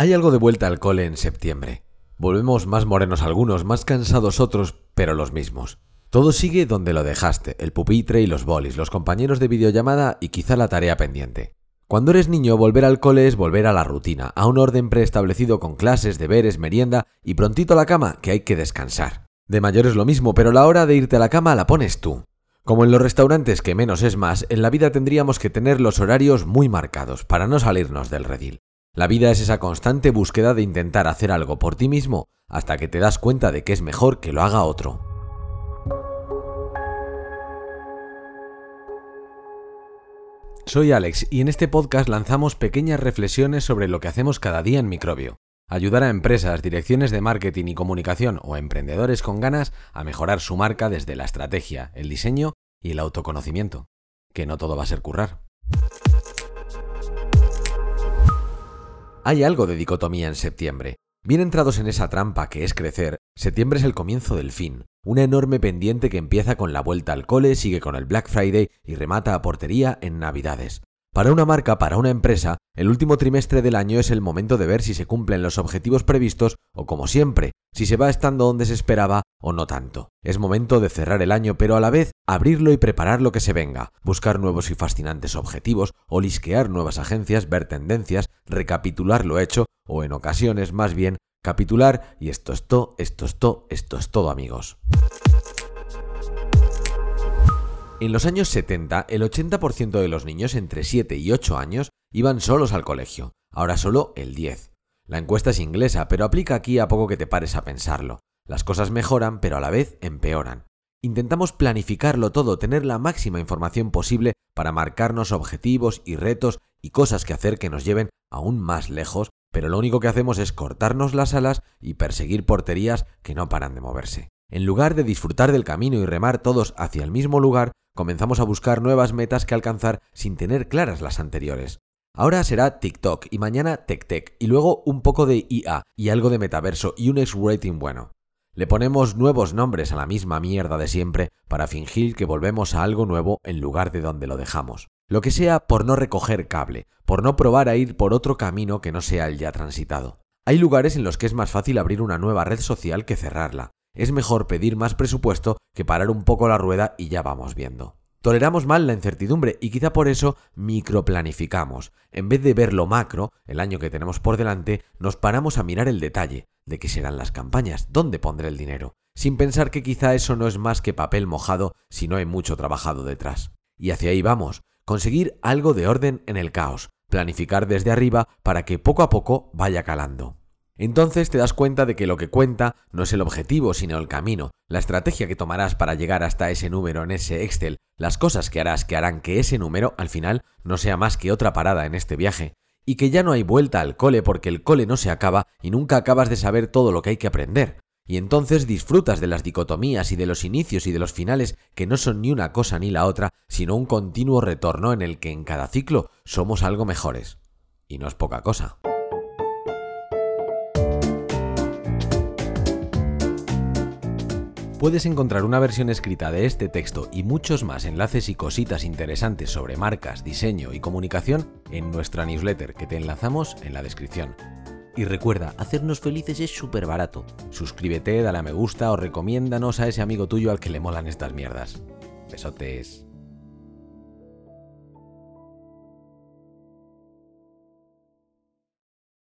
Hay algo de vuelta al cole en septiembre. Volvemos más morenos algunos, más cansados otros, pero los mismos. Todo sigue donde lo dejaste, el pupitre y los bolis, los compañeros de videollamada y quizá la tarea pendiente. Cuando eres niño, volver al cole es volver a la rutina, a un orden preestablecido con clases, deberes, merienda y prontito a la cama, que hay que descansar. De mayor es lo mismo, pero la hora de irte a la cama la pones tú. Como en los restaurantes que menos es más, en la vida tendríamos que tener los horarios muy marcados para no salirnos del redil. La vida es esa constante búsqueda de intentar hacer algo por ti mismo hasta que te das cuenta de que es mejor que lo haga otro. Soy Alex y en este podcast lanzamos pequeñas reflexiones sobre lo que hacemos cada día en Microbio. Ayudar a empresas, direcciones de marketing y comunicación o emprendedores con ganas a mejorar su marca desde la estrategia, el diseño y el autoconocimiento. Que no todo va a ser currar. Hay algo de dicotomía en septiembre. Bien entrados en esa trampa que es crecer, septiembre es el comienzo del fin, una enorme pendiente que empieza con la vuelta al cole, sigue con el Black Friday y remata a portería en Navidades. Para una marca, para una empresa, el último trimestre del año es el momento de ver si se cumplen los objetivos previstos o, como siempre, si se va estando donde se esperaba o no tanto. Es momento de cerrar el año, pero a la vez abrirlo y preparar lo que se venga, buscar nuevos y fascinantes objetivos, o lisquear nuevas agencias, ver tendencias, recapitular lo hecho, o en ocasiones más bien capitular y esto es todo, esto es todo, esto es todo amigos. En los años 70, el 80% de los niños entre 7 y 8 años iban solos al colegio, ahora solo el 10. La encuesta es inglesa, pero aplica aquí a poco que te pares a pensarlo. Las cosas mejoran, pero a la vez empeoran. Intentamos planificarlo todo, tener la máxima información posible para marcarnos objetivos y retos y cosas que hacer que nos lleven aún más lejos, pero lo único que hacemos es cortarnos las alas y perseguir porterías que no paran de moverse. En lugar de disfrutar del camino y remar todos hacia el mismo lugar, comenzamos a buscar nuevas metas que alcanzar sin tener claras las anteriores. Ahora será TikTok y mañana TechTech y luego un poco de IA y algo de metaverso y un X-rating bueno. Le ponemos nuevos nombres a la misma mierda de siempre para fingir que volvemos a algo nuevo en lugar de donde lo dejamos. Lo que sea por no recoger cable, por no probar a ir por otro camino que no sea el ya transitado. Hay lugares en los que es más fácil abrir una nueva red social que cerrarla es mejor pedir más presupuesto que parar un poco la rueda y ya vamos viendo. Toleramos mal la incertidumbre y quizá por eso microplanificamos. En vez de ver lo macro, el año que tenemos por delante, nos paramos a mirar el detalle, de qué serán las campañas, dónde pondré el dinero, sin pensar que quizá eso no es más que papel mojado si no hay mucho trabajado detrás. Y hacia ahí vamos, conseguir algo de orden en el caos, planificar desde arriba para que poco a poco vaya calando. Entonces te das cuenta de que lo que cuenta no es el objetivo, sino el camino, la estrategia que tomarás para llegar hasta ese número en ese Excel, las cosas que harás que harán que ese número al final no sea más que otra parada en este viaje, y que ya no hay vuelta al cole porque el cole no se acaba y nunca acabas de saber todo lo que hay que aprender. Y entonces disfrutas de las dicotomías y de los inicios y de los finales que no son ni una cosa ni la otra, sino un continuo retorno en el que en cada ciclo somos algo mejores. Y no es poca cosa. Puedes encontrar una versión escrita de este texto y muchos más enlaces y cositas interesantes sobre marcas, diseño y comunicación en nuestra newsletter que te enlazamos en la descripción. Y recuerda, hacernos felices es súper barato. Suscríbete, dale a me gusta o recomiéndanos a ese amigo tuyo al que le molan estas mierdas. Besotes.